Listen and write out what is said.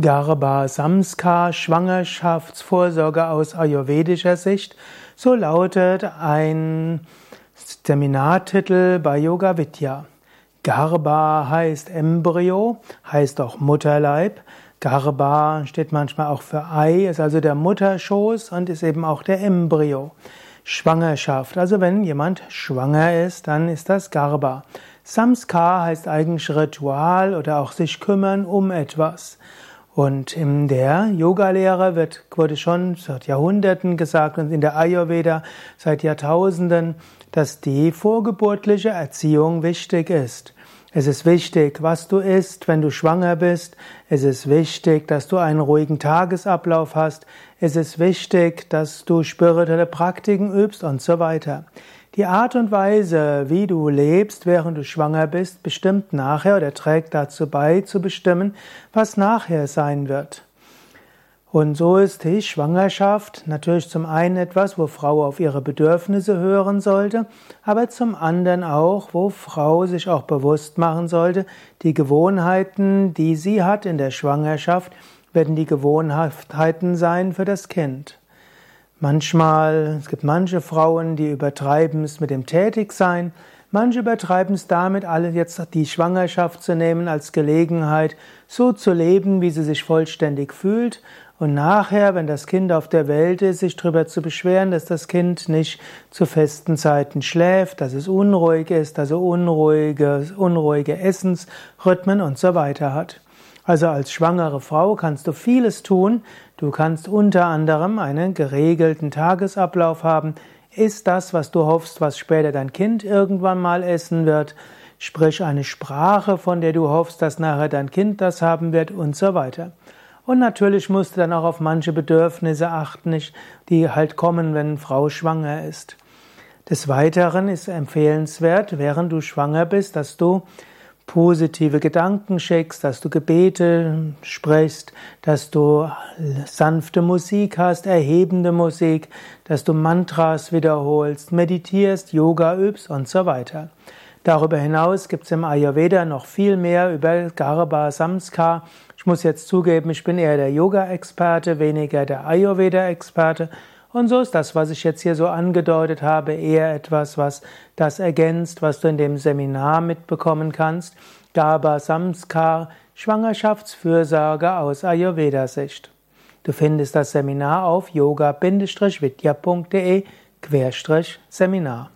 Garba Samskar Schwangerschaftsvorsorge aus ayurvedischer Sicht. So lautet ein Seminartitel bei Yoga Vidya. Garba heißt Embryo, heißt auch Mutterleib. Garba steht manchmal auch für Ei, ist also der Mutterschoß und ist eben auch der Embryo. Schwangerschaft, also wenn jemand schwanger ist, dann ist das Garba. Samskar heißt eigentlich Ritual oder auch sich kümmern um etwas. Und in der Yogalehre wird, wurde schon seit Jahrhunderten gesagt und in der Ayurveda seit Jahrtausenden, dass die vorgeburtliche Erziehung wichtig ist. Es ist wichtig, was du isst, wenn du schwanger bist. Es ist wichtig, dass du einen ruhigen Tagesablauf hast. Es ist wichtig, dass du spirituelle Praktiken übst und so weiter. Die Art und Weise, wie du lebst, während du schwanger bist, bestimmt nachher oder trägt dazu bei, zu bestimmen, was nachher sein wird. Und so ist die Schwangerschaft natürlich zum einen etwas, wo Frau auf ihre Bedürfnisse hören sollte, aber zum anderen auch, wo Frau sich auch bewusst machen sollte, die Gewohnheiten, die sie hat in der Schwangerschaft, werden die Gewohnheiten sein für das Kind. Manchmal, es gibt manche Frauen, die übertreiben es mit dem Tätigsein, manche übertreiben es damit, alle jetzt die Schwangerschaft zu nehmen als Gelegenheit, so zu leben, wie sie sich vollständig fühlt und nachher, wenn das Kind auf der Welt ist, sich darüber zu beschweren, dass das Kind nicht zu festen Zeiten schläft, dass es unruhig ist, dass es unruhige, unruhige Essensrhythmen und so weiter hat. Also als schwangere Frau kannst du vieles tun. Du kannst unter anderem einen geregelten Tagesablauf haben. Ist das, was du hoffst, was später dein Kind irgendwann mal essen wird? Sprich eine Sprache, von der du hoffst, dass nachher dein Kind das haben wird und so weiter. Und natürlich musst du dann auch auf manche Bedürfnisse achten, die halt kommen, wenn Frau schwanger ist. Des Weiteren ist empfehlenswert, während du schwanger bist, dass du positive Gedanken schickst, dass du Gebete sprichst, dass du sanfte Musik hast, erhebende Musik, dass du Mantras wiederholst, meditierst, Yoga übst und so weiter. Darüber hinaus gibt es im Ayurveda noch viel mehr über Garba Samskar. Ich muss jetzt zugeben, ich bin eher der Yoga-Experte, weniger der Ayurveda-Experte. Und so ist das, was ich jetzt hier so angedeutet habe, eher etwas, was das ergänzt, was du in dem Seminar mitbekommen kannst. Gaba Samskar, Schwangerschaftsfürsorge aus Ayurveda-Sicht. Du findest das Seminar auf yoga-vidya.de Seminar.